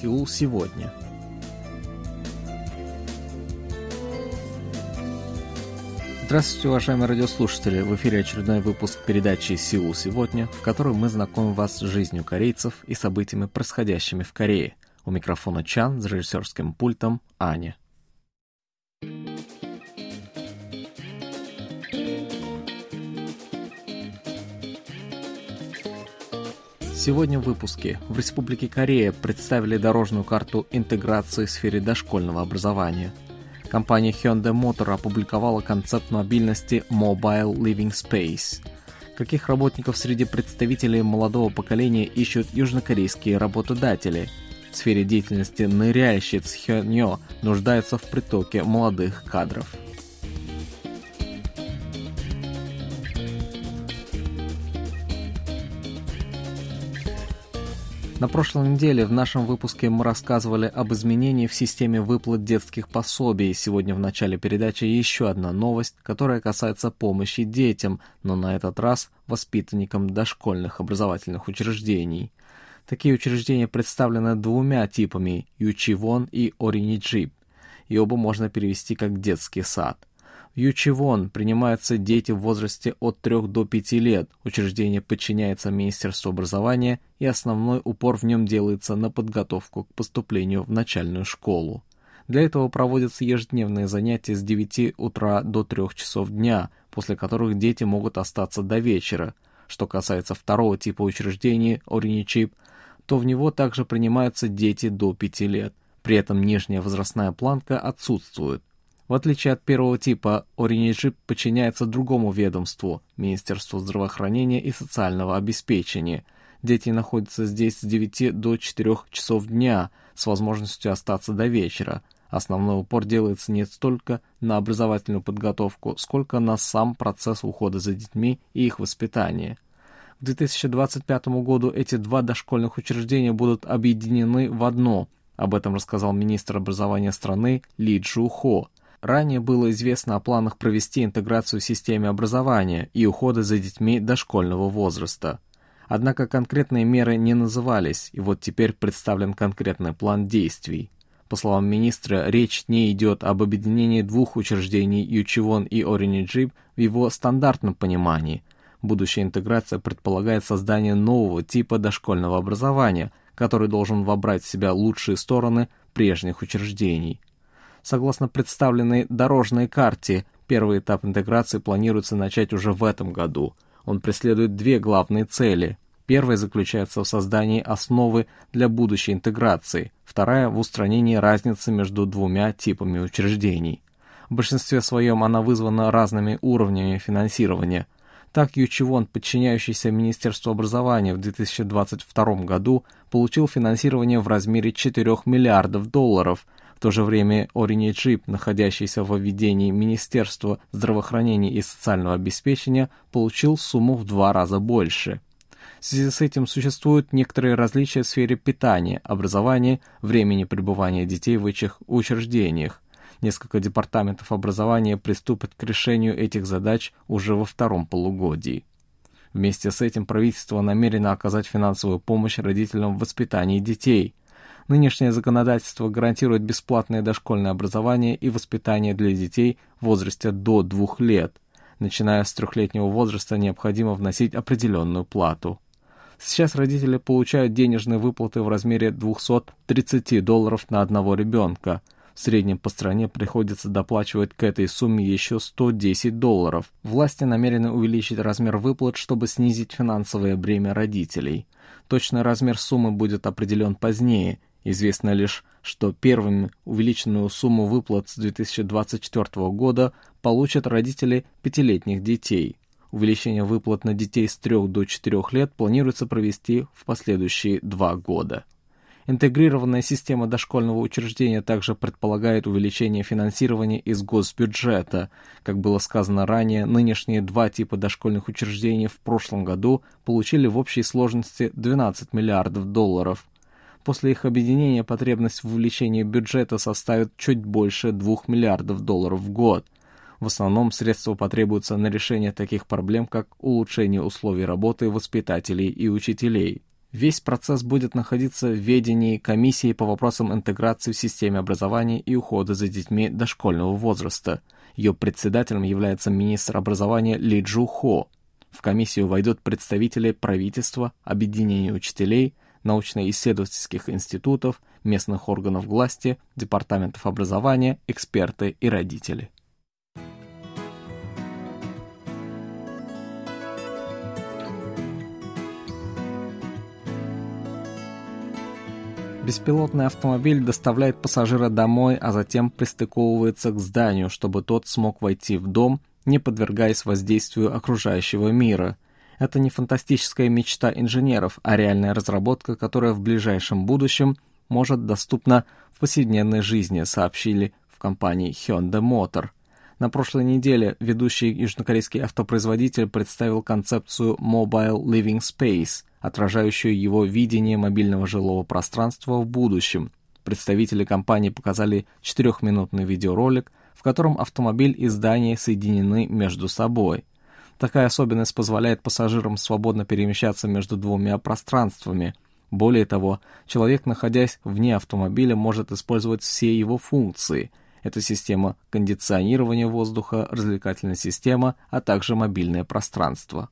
Сеул сегодня. Здравствуйте, уважаемые радиослушатели! В эфире очередной выпуск передачи «Сеул сегодня», в которой мы знакомим вас с жизнью корейцев и событиями, происходящими в Корее. У микрофона Чан, с режиссерским пультом Аня. Сегодня в выпуске. В Республике Корея представили дорожную карту интеграции в сфере дошкольного образования. Компания Hyundai Motor опубликовала концепт мобильности Mobile Living Space. Каких работников среди представителей молодого поколения ищут южнокорейские работодатели? В сфере деятельности ныряльщиц Хёньо нуждается в притоке молодых кадров. На прошлой неделе в нашем выпуске мы рассказывали об изменении в системе выплат детских пособий. Сегодня в начале передачи еще одна новость, которая касается помощи детям, но на этот раз воспитанникам дошкольных образовательных учреждений. Такие учреждения представлены двумя типами – Ючивон и Ориниджип, и оба можно перевести как детский сад. В Ючивон принимаются дети в возрасте от 3 до 5 лет. Учреждение подчиняется Министерству образования, и основной упор в нем делается на подготовку к поступлению в начальную школу. Для этого проводятся ежедневные занятия с 9 утра до 3 часов дня, после которых дети могут остаться до вечера. Что касается второго типа учреждений, Ориничип, то в него также принимаются дети до 5 лет. При этом нижняя возрастная планка отсутствует. В отличие от первого типа, Оринежип подчиняется другому ведомству – Министерству здравоохранения и социального обеспечения. Дети находятся здесь с 9 до 4 часов дня, с возможностью остаться до вечера. Основной упор делается не столько на образовательную подготовку, сколько на сам процесс ухода за детьми и их воспитание. К 2025 году эти два дошкольных учреждения будут объединены в одно. Об этом рассказал министр образования страны Ли Джу Хо. Ранее было известно о планах провести интеграцию в системе образования и ухода за детьми дошкольного возраста. Однако конкретные меры не назывались, и вот теперь представлен конкретный план действий. По словам министра, речь не идет об объединении двух учреждений Ючивон и Ориниджип в его стандартном понимании. Будущая интеграция предполагает создание нового типа дошкольного образования, который должен вобрать в себя лучшие стороны прежних учреждений – Согласно представленной дорожной карте, первый этап интеграции планируется начать уже в этом году. Он преследует две главные цели. Первая заключается в создании основы для будущей интеграции, вторая – в устранении разницы между двумя типами учреждений. В большинстве своем она вызвана разными уровнями финансирования. Так Ючивон, подчиняющийся Министерству образования в 2022 году, получил финансирование в размере 4 миллиардов долларов – в то же время Орини Джип, находящийся во ведении Министерства здравоохранения и социального обеспечения, получил сумму в два раза больше. В связи с этим существуют некоторые различия в сфере питания, образования, времени пребывания детей в этих учреждениях. Несколько департаментов образования приступят к решению этих задач уже во втором полугодии. Вместе с этим правительство намерено оказать финансовую помощь родителям в воспитании детей, Нынешнее законодательство гарантирует бесплатное дошкольное образование и воспитание для детей в возрасте до двух лет. Начиная с трехлетнего возраста необходимо вносить определенную плату. Сейчас родители получают денежные выплаты в размере 230 долларов на одного ребенка. В среднем по стране приходится доплачивать к этой сумме еще 110 долларов. Власти намерены увеличить размер выплат, чтобы снизить финансовое бремя родителей. Точный размер суммы будет определен позднее – Известно лишь, что первыми увеличенную сумму выплат с 2024 года получат родители пятилетних детей. Увеличение выплат на детей с 3 до 4 лет планируется провести в последующие два года. Интегрированная система дошкольного учреждения также предполагает увеличение финансирования из госбюджета. Как было сказано ранее, нынешние два типа дошкольных учреждений в прошлом году получили в общей сложности 12 миллиардов долларов. После их объединения потребность в увеличении бюджета составит чуть больше 2 миллиардов долларов в год. В основном средства потребуются на решение таких проблем, как улучшение условий работы воспитателей и учителей. Весь процесс будет находиться в ведении комиссии по вопросам интеграции в системе образования и ухода за детьми дошкольного возраста. Ее председателем является министр образования Ли Джу Хо. В комиссию войдут представители правительства, объединения учителей, научно-исследовательских институтов, местных органов власти, департаментов образования, эксперты и родители. Беспилотный автомобиль доставляет пассажира домой, а затем пристыковывается к зданию, чтобы тот смог войти в дом, не подвергаясь воздействию окружающего мира. Это не фантастическая мечта инженеров, а реальная разработка, которая в ближайшем будущем может доступна в повседневной жизни, сообщили в компании Hyundai Motor. На прошлой неделе ведущий южнокорейский автопроизводитель представил концепцию Mobile Living Space – отражающую его видение мобильного жилого пространства в будущем. Представители компании показали четырехминутный видеоролик, в котором автомобиль и здание соединены между собой. Такая особенность позволяет пассажирам свободно перемещаться между двумя пространствами. Более того, человек, находясь вне автомобиля, может использовать все его функции. Это система кондиционирования воздуха, развлекательная система, а также мобильное пространство.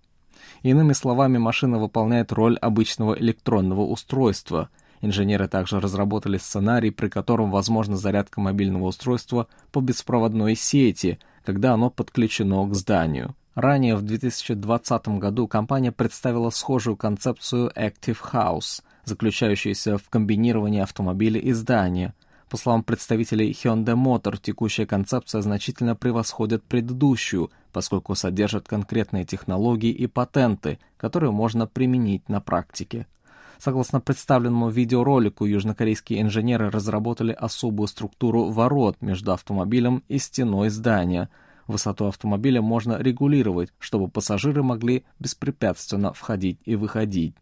Иными словами, машина выполняет роль обычного электронного устройства. Инженеры также разработали сценарий, при котором возможна зарядка мобильного устройства по беспроводной сети, когда оно подключено к зданию. Ранее, в 2020 году, компания представила схожую концепцию Active House, заключающуюся в комбинировании автомобиля и здания – по словам представителей Hyundai Motor, текущая концепция значительно превосходит предыдущую, поскольку содержит конкретные технологии и патенты, которые можно применить на практике. Согласно представленному видеоролику, южнокорейские инженеры разработали особую структуру ворот между автомобилем и стеной здания. Высоту автомобиля можно регулировать, чтобы пассажиры могли беспрепятственно входить и выходить.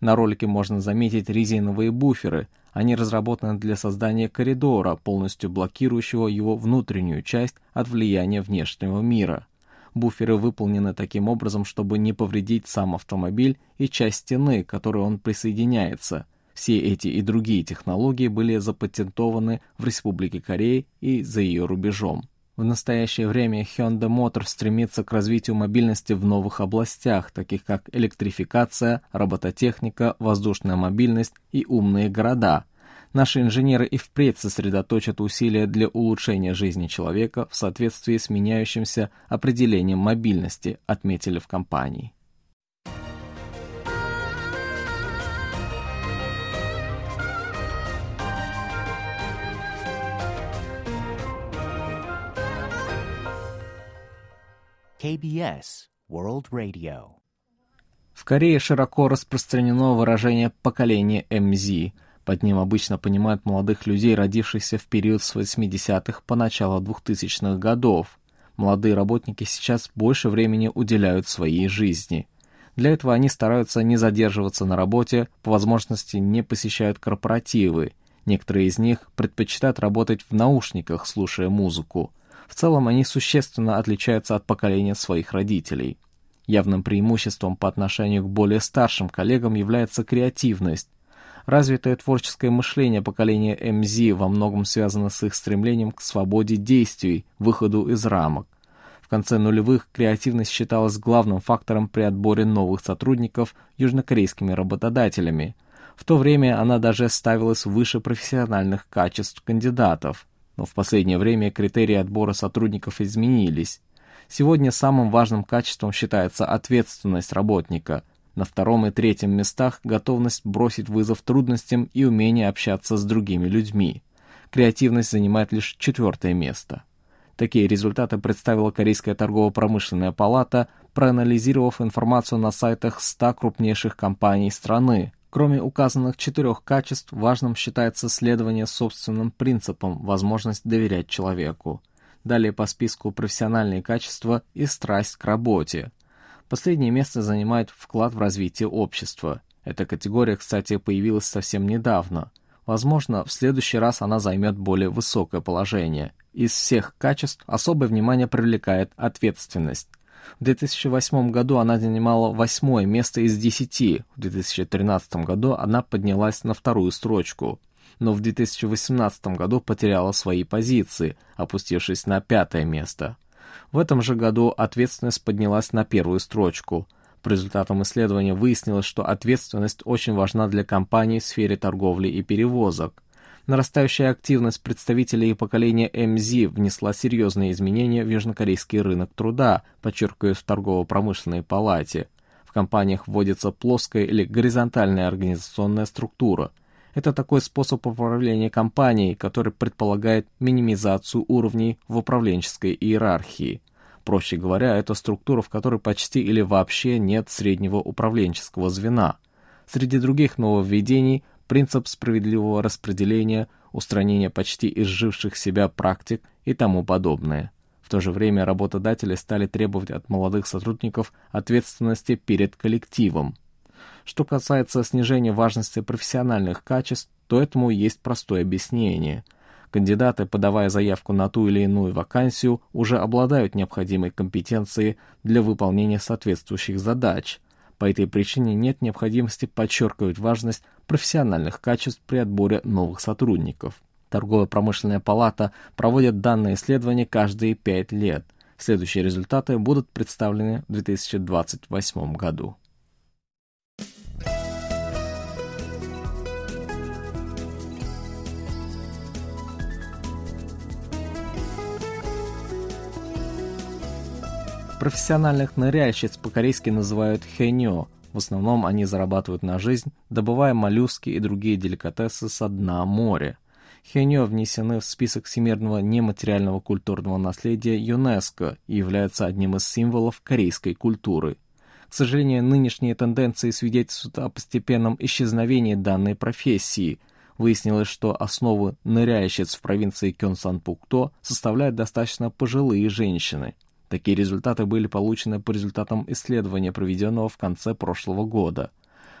На ролике можно заметить резиновые буферы. Они разработаны для создания коридора, полностью блокирующего его внутреннюю часть от влияния внешнего мира. Буферы выполнены таким образом, чтобы не повредить сам автомобиль и часть стены, к которой он присоединяется. Все эти и другие технологии были запатентованы в Республике Корея и за ее рубежом. В настоящее время Hyundai Motor стремится к развитию мобильности в новых областях, таких как электрификация, робототехника, воздушная мобильность и умные города. Наши инженеры и впредь сосредоточат усилия для улучшения жизни человека в соответствии с меняющимся определением мобильности, отметили в компании. KBS World Radio. В Корее широко распространено выражение «поколение МЗ». Под ним обычно понимают молодых людей, родившихся в период с 80-х по начало 2000-х годов. Молодые работники сейчас больше времени уделяют своей жизни. Для этого они стараются не задерживаться на работе, по возможности не посещают корпоративы. Некоторые из них предпочитают работать в наушниках, слушая музыку. В целом они существенно отличаются от поколения своих родителей. Явным преимуществом по отношению к более старшим коллегам является креативность. Развитое творческое мышление поколения МЗ во многом связано с их стремлением к свободе действий, выходу из рамок. В конце нулевых креативность считалась главным фактором при отборе новых сотрудников южнокорейскими работодателями. В то время она даже ставилась выше профессиональных качеств кандидатов но в последнее время критерии отбора сотрудников изменились. Сегодня самым важным качеством считается ответственность работника. На втором и третьем местах готовность бросить вызов трудностям и умение общаться с другими людьми. Креативность занимает лишь четвертое место. Такие результаты представила Корейская торгово-промышленная палата, проанализировав информацию на сайтах 100 крупнейших компаний страны, Кроме указанных четырех качеств, важным считается следование собственным принципам, возможность доверять человеку. Далее по списку профессиональные качества и страсть к работе. Последнее место занимает вклад в развитие общества. Эта категория, кстати, появилась совсем недавно. Возможно, в следующий раз она займет более высокое положение. Из всех качеств особое внимание привлекает ответственность. В 2008 году она занимала восьмое место из десяти. В 2013 году она поднялась на вторую строчку. Но в 2018 году потеряла свои позиции, опустившись на пятое место. В этом же году ответственность поднялась на первую строчку. По результатам исследования выяснилось, что ответственность очень важна для компаний в сфере торговли и перевозок. Нарастающая активность представителей поколения МЗ внесла серьезные изменения в южнокорейский рынок труда, подчеркивают в торгово-промышленной палате. В компаниях вводится плоская или горизонтальная организационная структура. Это такой способ управления компанией, который предполагает минимизацию уровней в управленческой иерархии. Проще говоря, это структура, в которой почти или вообще нет среднего управленческого звена. Среди других нововведений принцип справедливого распределения, устранения почти изживших себя практик и тому подобное. В то же время работодатели стали требовать от молодых сотрудников ответственности перед коллективом. Что касается снижения важности профессиональных качеств, то этому есть простое объяснение. Кандидаты, подавая заявку на ту или иную вакансию, уже обладают необходимой компетенцией для выполнения соответствующих задач – по этой причине нет необходимости подчеркивать важность профессиональных качеств при отборе новых сотрудников. Торгово-промышленная палата проводит данное исследование каждые пять лет. Следующие результаты будут представлены в 2028 году. Профессиональных ныряльщиц по-корейски называют хэньо. В основном они зарабатывают на жизнь, добывая моллюски и другие деликатесы со дна моря. Хэньо внесены в список всемирного нематериального культурного наследия ЮНЕСКО и являются одним из символов корейской культуры. К сожалению, нынешние тенденции свидетельствуют о постепенном исчезновении данной профессии. Выяснилось, что основу ныряющиц в провинции Кёнсан-Пукто составляют достаточно пожилые женщины – Такие результаты были получены по результатам исследования, проведенного в конце прошлого года.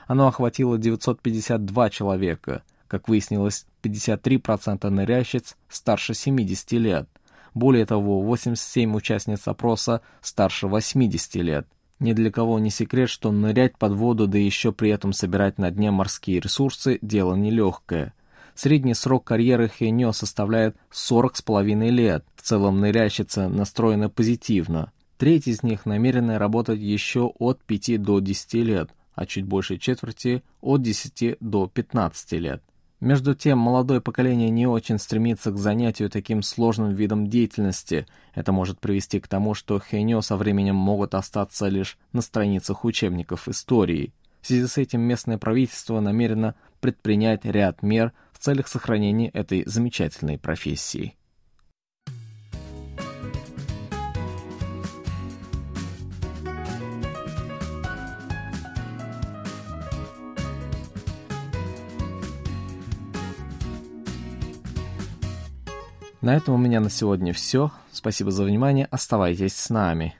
Оно охватило 952 человека. Как выяснилось, 53% нырящиц старше 70 лет. Более того, 87 участниц опроса старше 80 лет. Ни для кого не секрет, что нырять под воду, да еще при этом собирать на дне морские ресурсы – дело нелегкое. Средний срок карьеры Хеньо составляет 40 с половиной лет. В целом ныряльщица настроена позитивно. Треть из них намерены работать еще от 5 до 10 лет, а чуть больше четверти от 10 до 15 лет. Между тем, молодое поколение не очень стремится к занятию таким сложным видом деятельности. Это может привести к тому, что хэньо со временем могут остаться лишь на страницах учебников истории. В связи с этим местное правительство намерено предпринять ряд мер в целях сохранения этой замечательной профессии. На этом у меня на сегодня все. Спасибо за внимание. Оставайтесь с нами.